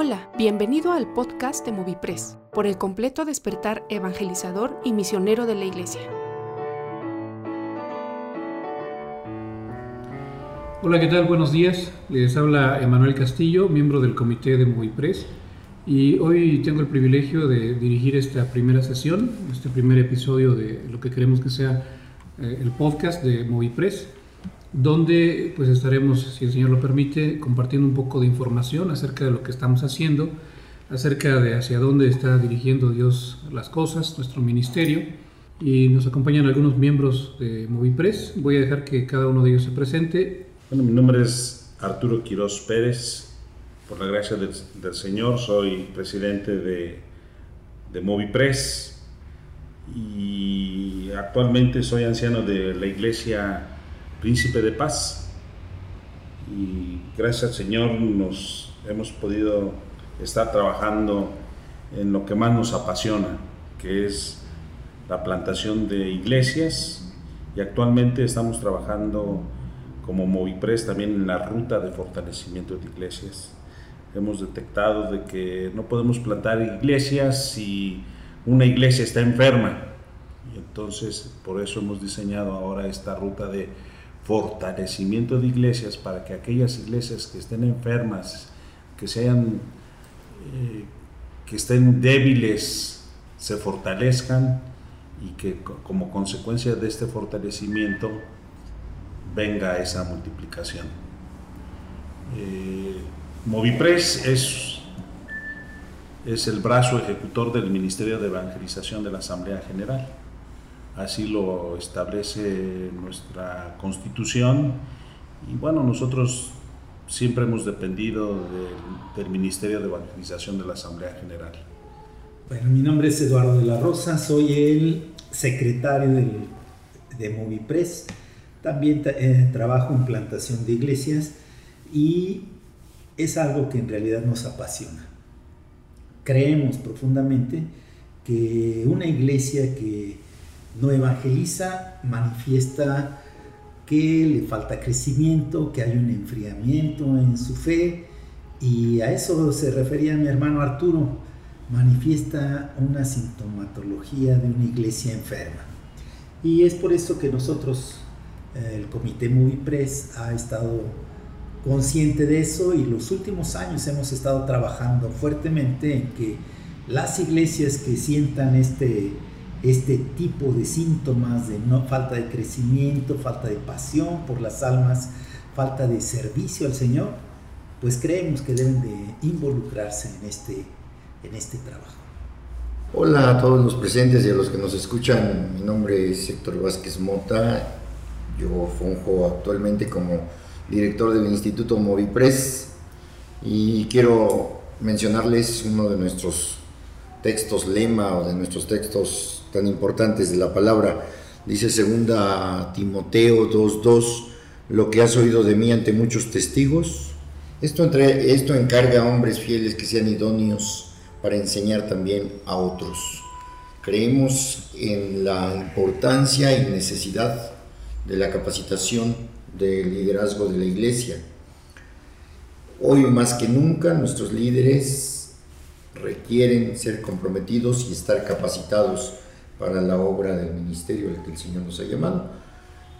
Hola, bienvenido al podcast de Movipres, por el completo despertar evangelizador y misionero de la Iglesia. Hola, ¿qué tal? Buenos días. Les habla Emanuel Castillo, miembro del comité de Movipres. Y hoy tengo el privilegio de dirigir esta primera sesión, este primer episodio de lo que queremos que sea eh, el podcast de Movipres donde pues estaremos, si el Señor lo permite, compartiendo un poco de información acerca de lo que estamos haciendo, acerca de hacia dónde está dirigiendo Dios las cosas, nuestro ministerio. Y nos acompañan algunos miembros de Movipres. Voy a dejar que cada uno de ellos se presente. Bueno, mi nombre es Arturo Quiroz Pérez. Por la gracia del, Señor, soy presidente de, de Movipres y actualmente soy anciano de la iglesia príncipe de paz. Y gracias al Señor nos hemos podido estar trabajando en lo que más nos apasiona, que es la plantación de iglesias. Y actualmente estamos trabajando como Movipres también en la ruta de fortalecimiento de iglesias. Hemos detectado de que no podemos plantar iglesias si una iglesia está enferma. Y entonces por eso hemos diseñado ahora esta ruta de fortalecimiento de iglesias para que aquellas iglesias que estén enfermas, que sean, eh, que estén débiles, se fortalezcan y que como consecuencia de este fortalecimiento venga esa multiplicación. Eh, Movipres es, es el brazo ejecutor del Ministerio de Evangelización de la Asamblea General así lo establece nuestra constitución y bueno, nosotros siempre hemos dependido del Ministerio de Evangelización de la Asamblea General. Bueno, mi nombre es Eduardo de la Rosa, soy el secretario de Movipres, también eh, trabajo en plantación de iglesias y es algo que en realidad nos apasiona. Creemos profundamente que una iglesia que no evangeliza, manifiesta que le falta crecimiento, que hay un enfriamiento en su fe y a eso se refería mi hermano Arturo, manifiesta una sintomatología de una iglesia enferma. Y es por eso que nosotros, eh, el Comité Movipres, ha estado consciente de eso y los últimos años hemos estado trabajando fuertemente en que las iglesias que sientan este este tipo de síntomas de no, falta de crecimiento, falta de pasión por las almas, falta de servicio al Señor, pues creemos que deben de involucrarse en este, en este trabajo. Hola a todos los presentes y a los que nos escuchan. Mi nombre es Héctor Vázquez Mota. Yo funjo actualmente como director del Instituto Movipres y quiero mencionarles uno de nuestros textos lema o de nuestros textos tan importantes de la palabra. Dice segunda Timoteo 2.2, lo que has oído de mí ante muchos testigos. Esto, entre, esto encarga a hombres fieles que sean idóneos para enseñar también a otros. Creemos en la importancia y necesidad de la capacitación del liderazgo de la iglesia. Hoy más que nunca nuestros líderes requieren ser comprometidos y estar capacitados para la obra del ministerio al que el Señor nos ha llamado.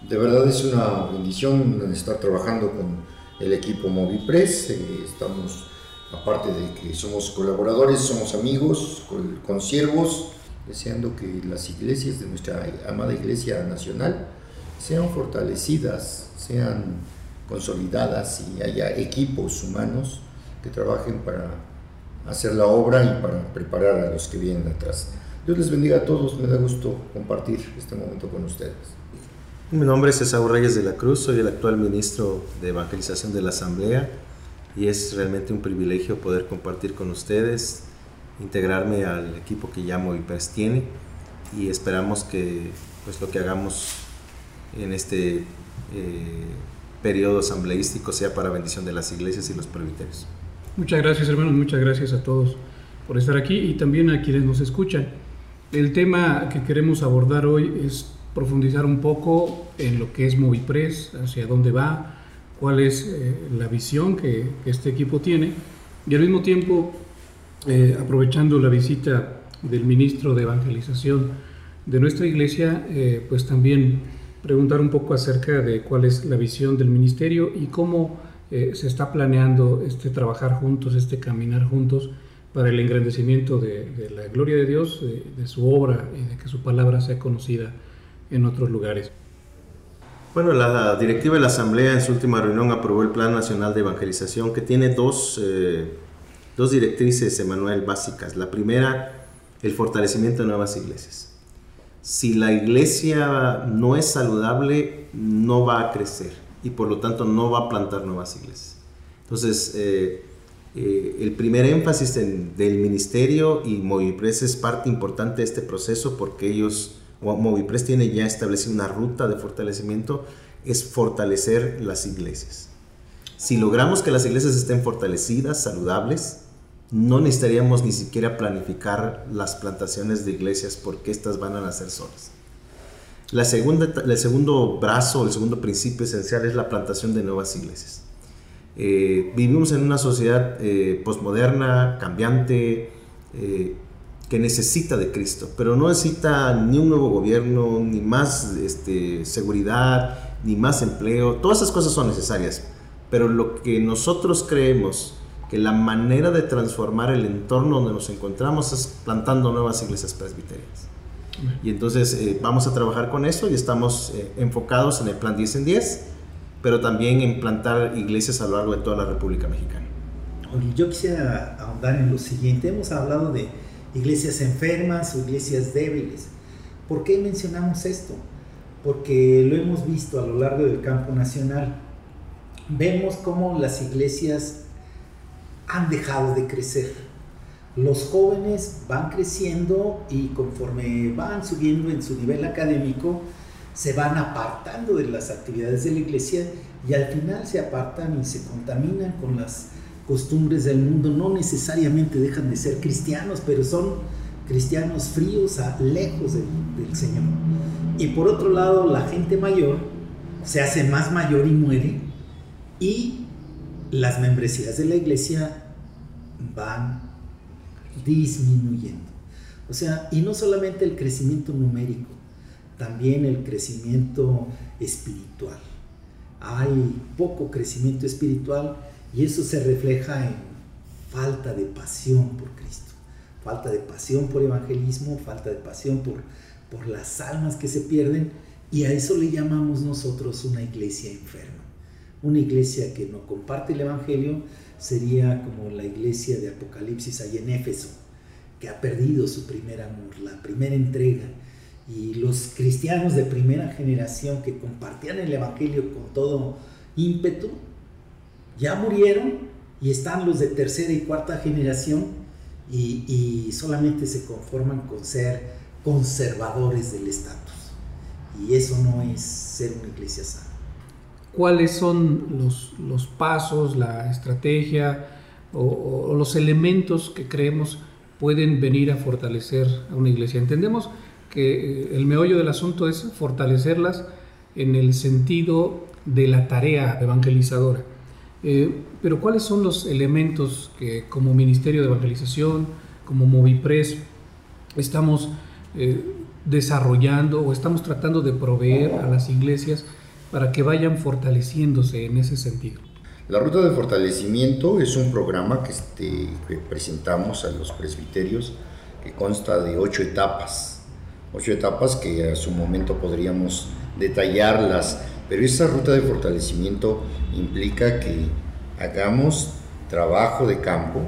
De verdad es una bendición estar trabajando con el equipo Movipres. Eh, estamos, aparte de que somos colaboradores, somos amigos, con, siervos, deseando que las iglesias de nuestra amada Iglesia Nacional sean fortalecidas, sean consolidadas y haya equipos humanos que trabajen para hacer la obra y para preparar a los que vienen atrás. Dios les bendiga a todos, me da gusto compartir este momento con ustedes. Mi nombre es Esaú Reyes de la Cruz, soy el actual ministro de Evangelización de la Asamblea y es realmente un privilegio poder compartir con ustedes, integrarme al equipo que llamo IPERS tiene y esperamos que pues, lo que hagamos en este eh, periodo asambleístico sea para bendición de las iglesias y los presbiterios. Muchas gracias hermanos, muchas gracias a todos por estar aquí y también a quienes nos escuchan. El tema que queremos abordar hoy es profundizar un poco en lo que es Movipres, hacia dónde va, cuál es eh, la visión que, este equipo tiene Y al mismo tiempo, eh, aprovechando la visita del ministro de Evangelización de nuestra iglesia, eh, pues también preguntar un poco acerca de cuál es la visión del ministerio y cómo eh, se está planeando este trabajar juntos, este caminar juntos para el engrandecimiento de, la gloria de Dios, de, su obra y de que su palabra sea conocida en otros lugares. Bueno, la directiva de la Asamblea en su última reunión aprobó el Plan Nacional de Evangelización que tiene dos, eh, dos directrices, Emanuel, básicas. La primera, el fortalecimiento de nuevas iglesias. Si la iglesia no es saludable, no va a crecer y por lo tanto no va a plantar nuevas iglesias. Entonces, eh, eh, el primer énfasis del ministerio y Movipres es parte importante de este proceso porque ellos, Movipres tiene ya establecido una ruta de fortalecimiento, es fortalecer las iglesias. Si logramos que las iglesias estén fortalecidas, saludables, no necesitaríamos ni siquiera planificar las plantaciones de iglesias porque estas van a nacer solas. La segunda, el segundo brazo, el segundo principio esencial es la plantación de nuevas iglesias. Eh, vivimos en una sociedad eh, posmoderna, cambiante, eh, que necesita de Cristo, pero no necesita ni un nuevo gobierno, ni más este, seguridad, ni más empleo. Todas esas cosas son necesarias, pero lo que nosotros creemos que la manera de transformar el entorno donde nos encontramos es plantando nuevas iglesias presbiterianas. Y entonces eh, vamos a trabajar con eso y estamos eh, enfocados en el plan 10 en 10, pero también en plantar iglesias a lo largo de toda la República Mexicana. Yo quisiera ahondar en lo siguiente. Hemos hablado de iglesias enfermas o iglesias débiles. ¿Por qué mencionamos esto? Porque lo hemos visto a lo largo del campo nacional. Vemos cómo las iglesias han dejado de crecer los jóvenes van creciendo y conforme van subiendo en su nivel académico, se van apartando de las actividades de la iglesia y al final se apartan y se contaminan con las costumbres del mundo. No necesariamente dejan de ser cristianos, pero son cristianos fríos, a, lejos del Señor. Y por otro lado, la gente mayor se hace más mayor y muere y las membresías de la iglesia van disminuyendo. O sea, y no solamente el crecimiento numérico, también el crecimiento espiritual. Hay poco crecimiento espiritual y eso se refleja en falta de pasión por Cristo, falta de pasión por evangelismo, falta de pasión por, por las almas que se pierden y a eso le llamamos nosotros una iglesia enferma. Una iglesia que no comparte el Evangelio, sería como la iglesia de Apocalipsis ahí en Éfeso, que ha perdido su primer amor, la primera entrega. Y los cristianos de primera generación que compartían el Evangelio con todo ímpetu, ya murieron y están los de tercera y cuarta generación y, solamente se conforman con ser conservadores del estatus. Y eso no es ser una iglesia sana cuáles son los, pasos, la estrategia o, los elementos que creemos pueden venir a fortalecer a una iglesia. Entendemos que eh, el meollo del asunto es fortalecerlas en el sentido de la tarea evangelizadora. Eh, pero ¿cuáles son los elementos que como Ministerio de Evangelización, como Movipres, estamos eh, desarrollando o estamos tratando de proveer a las iglesias para que vayan fortaleciéndose en ese sentido. La ruta de fortalecimiento es un programa que, este, presentamos a los presbiterios que consta de ocho etapas, ocho etapas que a su momento podríamos detallarlas, pero esa ruta de fortalecimiento implica que hagamos trabajo de campo,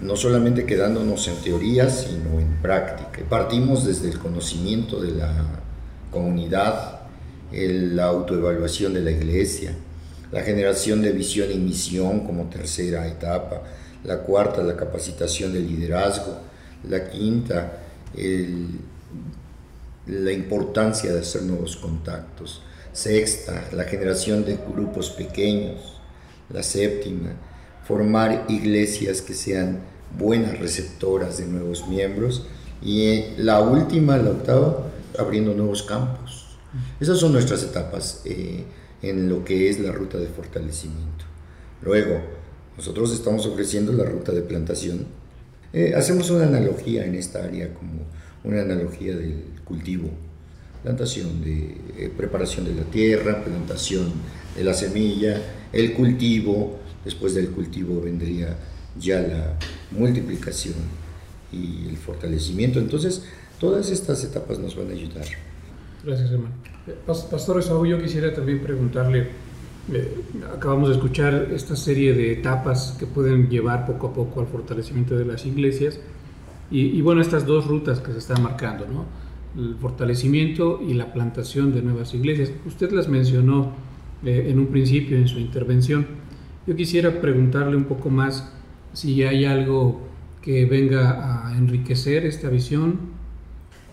no solamente quedándonos en teoría, sino en práctica. Partimos desde el conocimiento de la comunidad la autoevaluación de la iglesia, la generación de visión y misión como tercera etapa, la cuarta, la capacitación del liderazgo, la quinta, la importancia de hacer nuevos contactos, sexta, la generación de grupos pequeños, la séptima, formar iglesias que sean buenas receptoras de nuevos miembros y la última, la octava, abriendo nuevos campos esas son nuestras etapas eh, en lo que es la ruta de fortalecimiento. Luego, Nosotros estamos ofreciendo la ruta de plantación. Eh, hacemos una analogía en esta área como una analogía del cultivo. Plantación de eh, preparación de la tierra, plantación de la semilla, el cultivo, después del cultivo vendría ya la multiplicación y el fortalecimiento. Entonces, todas estas etapas nos van a ayudar. Gracias, hermano. Eh, Pastor Esaú, yo quisiera también preguntarle, eh, acabamos de escuchar esta serie de etapas que pueden llevar poco a poco al fortalecimiento de las iglesias y, bueno, estas dos rutas que se están marcando, ¿no? El fortalecimiento y la plantación de nuevas iglesias. Usted las mencionó eh, en un principio en su intervención. Yo quisiera preguntarle un poco más si hay algo que venga a enriquecer esta visión.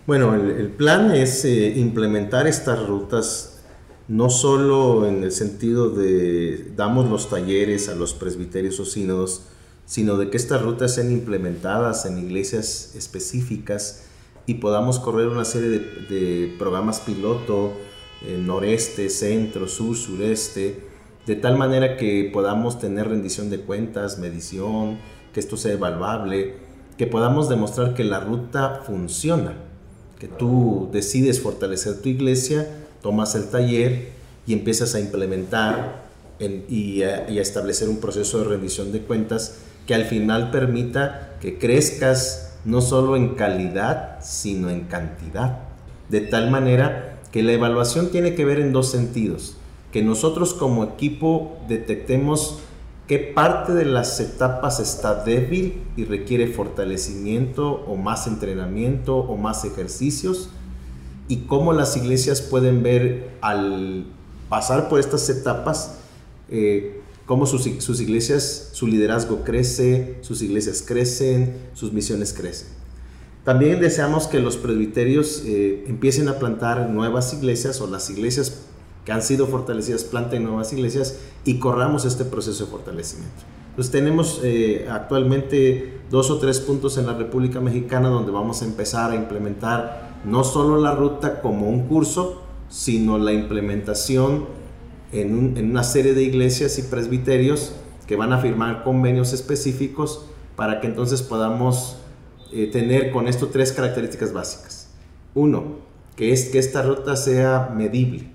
Bueno, el, plan es eh, implementar estas rutas no solo en el sentido de damos los talleres a los presbiterios o sínodos, sino de que estas rutas sean implementadas en iglesias específicas y podamos correr una serie de, programas piloto, en noreste, centro, sur, sureste, de tal manera que podamos tener rendición de cuentas, medición, que esto sea evaluable, que podamos demostrar que la ruta funciona, que tú decides fortalecer tu iglesia, tomas el taller y empiezas a implementar y, a, establecer un proceso de rendición de cuentas que al final permita que crezcas no solo en calidad, sino en cantidad. De tal manera que la evaluación tiene que ver en dos sentidos. Que nosotros como equipo detectemos qué parte de las etapas está débil y requiere fortalecimiento o más entrenamiento o más ejercicios y cómo las iglesias pueden ver al pasar por estas etapas eh, cómo sus, iglesias, su liderazgo crece, sus iglesias crecen, sus misiones crecen. También deseamos que los presbiterios eh, empiecen a plantar nuevas iglesias o las iglesias que han sido fortalecidas planten nuevas iglesias y corramos este proceso de fortalecimiento. Entonces tenemos eh, actualmente dos o tres puntos en la República Mexicana donde vamos a empezar a implementar no solo la ruta como un curso, sino la implementación en, una serie de iglesias y presbiterios que van a firmar convenios específicos para que entonces podamos eh, tener con esto tres características básicas. Uno, que es que esta ruta sea medible,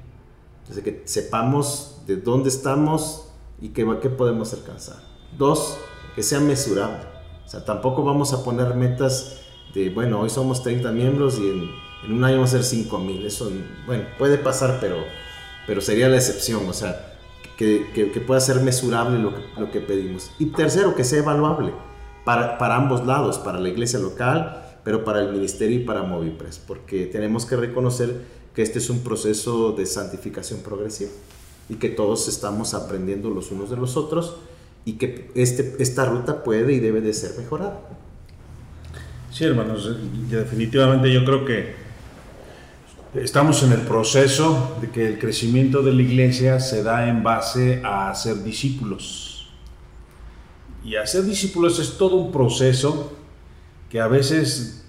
que sepamos de dónde estamos y qué, podemos alcanzar. Dos, que sea mesurable. O sea, tampoco vamos a poner metas de, bueno, hoy somos 30 miembros y en, en un año vamos a ser 5 mil. Eso, bueno, puede pasar, pero pero sería la excepción, o sea, que, que, pueda ser mesurable lo que, lo que, pedimos. Y tercero, que sea evaluable para, para ambos lados, para la iglesia local, pero para el ministerio y para Movipres, porque tenemos que reconocer que este es un proceso de santificación progresiva y que todos estamos aprendiendo los unos de los otros y que este, esta ruta puede y debe de ser mejorada. Sí, hermanos, definitivamente yo creo que Estamos en el proceso de que el crecimiento de la iglesia se da en base a ser discípulos. Y hacer discípulos es todo un proceso que a veces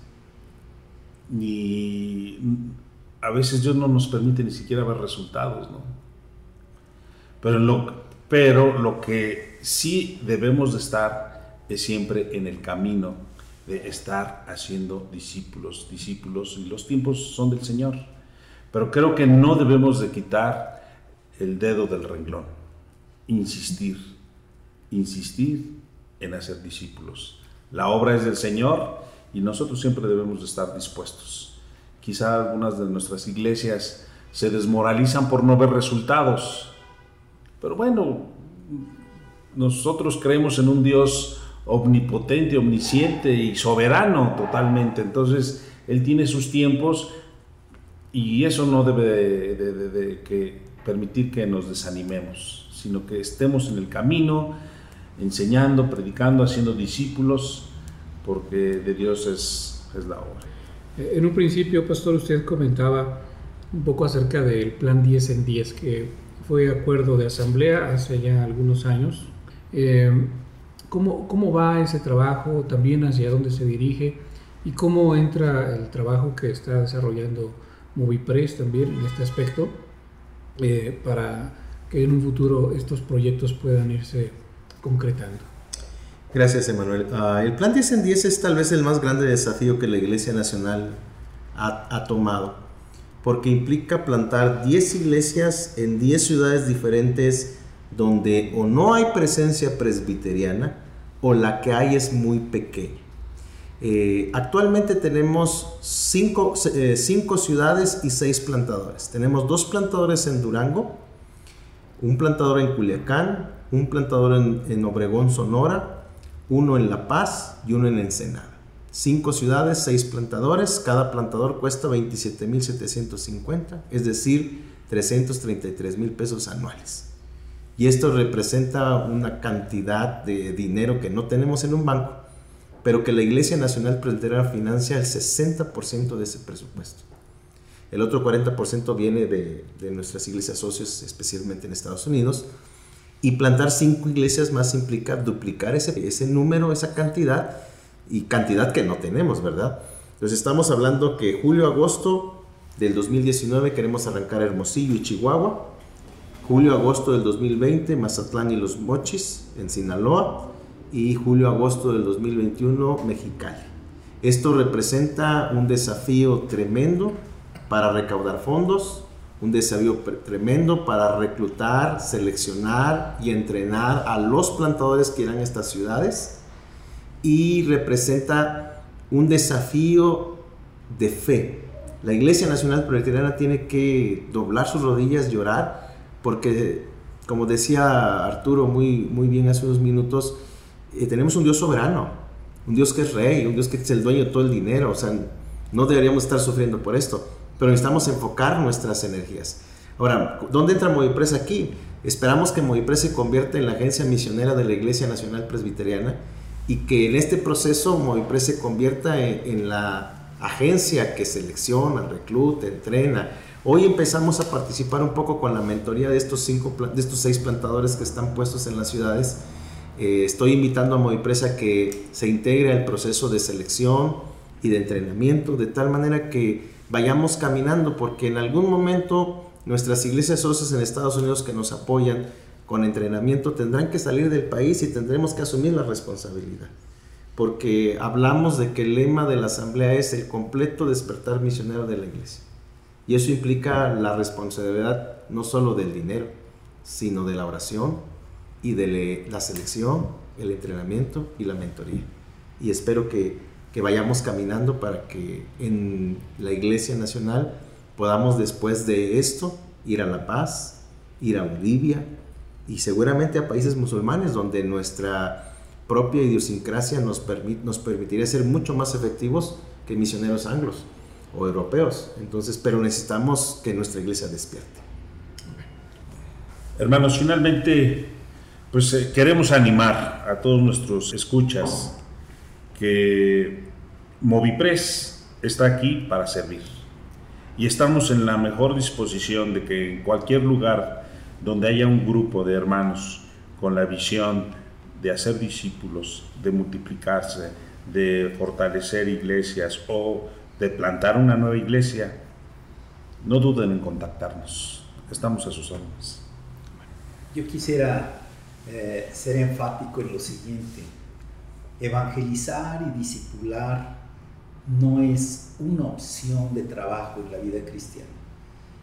ni a veces Dios no nos permite ni siquiera ver resultados, ¿no? Pero lo, pero lo que sí debemos de estar es siempre en el camino de estar haciendo discípulos, discípulos, y los tiempos son del Señor. Pero creo que no debemos de quitar el dedo del renglón, insistir, insistir en hacer discípulos. La obra es del Señor y nosotros siempre debemos de estar dispuestos. Quizá algunas de nuestras iglesias se desmoralizan por no ver resultados, pero bueno, nosotros creemos en un Dios omnipotente, omnisciente y soberano totalmente. Entonces, Él tiene sus tiempos y eso no debe permitir que nos desanimemos, sino que estemos en el camino, enseñando, predicando, haciendo discípulos, porque de Dios es la obra. Eh, en un principio, pastor, usted comentaba un poco acerca del plan 10 en 10, que fue acuerdo de asamblea hace ya algunos años. Eh, ¿cómo, ¿Cómo va ese trabajo? También hacia dónde se dirige y cómo entra el trabajo que está desarrollando Movipres también en este aspecto, eh, para que en un futuro estos proyectos puedan irse concretando. Gracias, Emanuel. Ah, el plan 10 en 10 es tal vez el más grande desafío que la Iglesia Nacional ha, ha tomado, porque implica plantar 10 iglesias en 10 ciudades diferentes donde o no hay presencia presbiteriana o la que hay es muy pequeña. Eh, actualmente tenemos cinco, eh, cinco, ciudades y seis plantadores. Tenemos dos plantadores en Durango, un plantador en Culiacán, un plantador en, en Obregón, Sonora, uno en La Paz y uno en Ensenada. Cinco ciudades, seis plantadores, cada plantador cuesta 27.750, es decir, 333 mil pesos anuales. Y esto representa una cantidad de dinero que no tenemos en un banco, pero que la Iglesia Nacional Presbiteriana financia el 60% de ese presupuesto. El otro 40% viene de, de, nuestras iglesias socios, especialmente en Estados Unidos. Y plantar cinco iglesias más implica duplicar ese, ese número, esa cantidad, y cantidad que no tenemos, ¿verdad? Entonces estamos hablando que julio-agosto del 2019 queremos arrancar Hermosillo y Chihuahua, julio-agosto del 2020, Mazatlán y Los Mochis, en Sinaloa, y julio-agosto del 2021, Mexicali. Esto representa un desafío tremendo para recaudar fondos, un desafío tremendo para reclutar, seleccionar y entrenar a los plantadores que irán a estas ciudades. Y representa un desafío de fe. La Iglesia Nacional Presbiteriana tiene que doblar sus rodillas, llorar porque como decía Arturo muy, muy bien hace unos minutos, eh, tenemos un Dios soberano, un Dios que es rey, un Dios que es el dueño de todo el dinero, o sea, no deberíamos estar sufriendo por esto, pero necesitamos enfocar nuestras energías. Ahora, ¿dónde entra Movipres aquí? Esperamos que Movipres se convierta en la agencia misionera de la Iglesia Nacional Presbiteriana y que en este proceso Movipres se convierta en, en la agencia que selecciona, recluta, entrena, Hoy empezamos a participar un poco con la mentoría de estos, cinco, de estos seis plantadores que están puestos en las ciudades. Eh, estoy invitando a Movipresa que se integre al proceso de selección y de entrenamiento, de tal manera que vayamos caminando, porque en algún momento nuestras iglesias socias en Estados Unidos que nos apoyan con entrenamiento tendrán que salir del país y tendremos que asumir la responsabilidad. Porque hablamos de que el lema de la asamblea es el completo despertar misionero de la iglesia. Y eso implica la responsabilidad no solo del dinero, sino de la oración y de la selección, el entrenamiento y la mentoría. Y espero que, que vayamos caminando para que en la Iglesia Nacional podamos después de esto ir a La Paz, ir a Bolivia y seguramente a países musulmanes donde nuestra propia idiosincrasia nos, permit, nos permitiría ser mucho más efectivos que misioneros anglos o europeos. Entonces, pero necesitamos que nuestra iglesia despierte. Hermanos, finalmente, pues eh, queremos animar a todos nuestros escuchas que Movipres está aquí para servir. Y estamos en la mejor disposición de que en cualquier lugar donde haya un grupo de hermanos con la visión de hacer discípulos, de multiplicarse, de fortalecer iglesias o de plantar una nueva iglesia, no duden en contactarnos. Estamos a sus órdenes. Yo quisiera eh, ser enfático en lo siguiente. Evangelizar y discipular no es una opción de trabajo en la vida cristiana.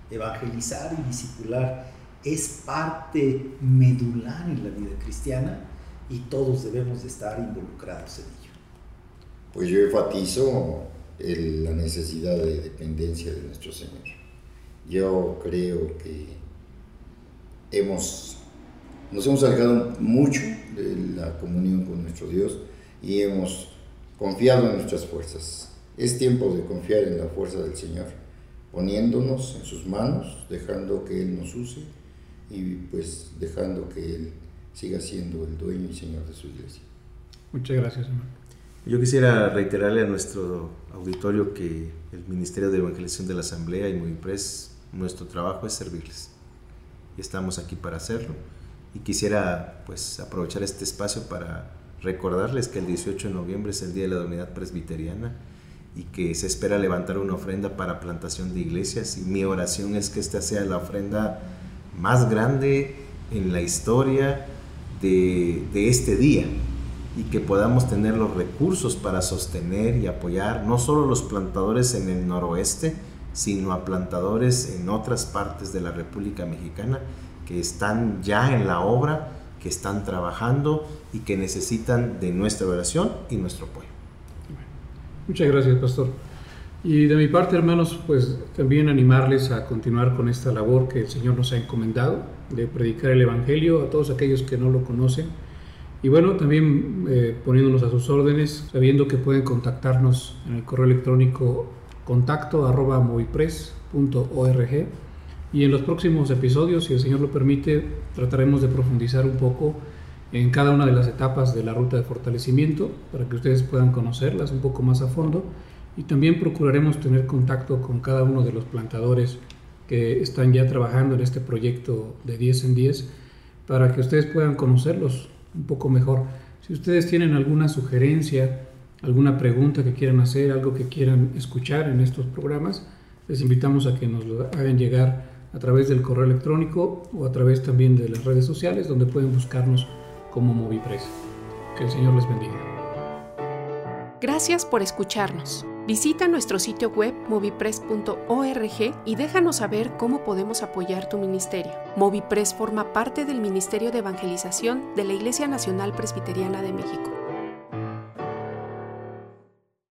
Evangelizar y discipular es parte medular en la vida cristiana y todos debemos de estar involucrados en ello. Pues yo enfatizo la necesidad de dependencia de nuestro Señor. Yo creo que hemos, nos hemos alejado mucho de la comunión con nuestro Dios y hemos confiado en nuestras fuerzas. Es tiempo de confiar en la fuerza del Señor, poniéndonos en sus manos, dejando que Él nos use y pues dejando que Él siga siendo el dueño y Señor de su iglesia. Muchas gracias, hermano. Yo quisiera reiterarle a nuestro auditorio que el Ministerio de Evangelización de la Asamblea y Movipres, nuestro trabajo es servirles. Y estamos aquí para hacerlo. Y quisiera pues aprovechar este espacio para recordarles que el 18 de noviembre es el Día de la Unidad Presbiteriana y que se espera levantar una ofrenda para plantación de iglesias. Y mi oración es que esta sea la ofrenda más grande en la historia de, de este día y que podamos tener los recursos para sostener y apoyar no solo los plantadores en el noroeste, sino a plantadores en otras partes de la República Mexicana que están ya en la obra, que están trabajando y que necesitan de nuestra oración y nuestro apoyo. Muchas gracias, pastor. Y de mi parte, hermanos, pues también animarles a continuar con esta labor que el Señor nos ha encomendado, de predicar el Evangelio a todos aquellos que no lo conocen. Y bueno, también eh, poniéndonos a sus órdenes, sabiendo que pueden contactarnos en el correo electrónico contacto arroba movipres.org. Y en los próximos episodios, si el Señor lo permite, trataremos de profundizar un poco en cada una de las etapas de la ruta de fortalecimiento para que ustedes puedan conocerlas un poco más a fondo y también procuraremos tener contacto con cada uno de los plantadores que están ya trabajando en este proyecto de 10 en 10 para que ustedes puedan conocerlos un poco mejor. Si ustedes tienen alguna sugerencia, alguna pregunta que quieran hacer, algo que quieran escuchar en estos programas, les invitamos a que nos lo hagan llegar a través del correo electrónico o a través también de las redes sociales donde pueden buscarnos como Movipress. Que el Señor les bendiga. Gracias por escucharnos. Visita nuestro sitio web movipress.org y déjanos saber cómo podemos apoyar tu ministerio. Movipress forma parte del Ministerio de Evangelización de la Iglesia Nacional Presbiteriana de México.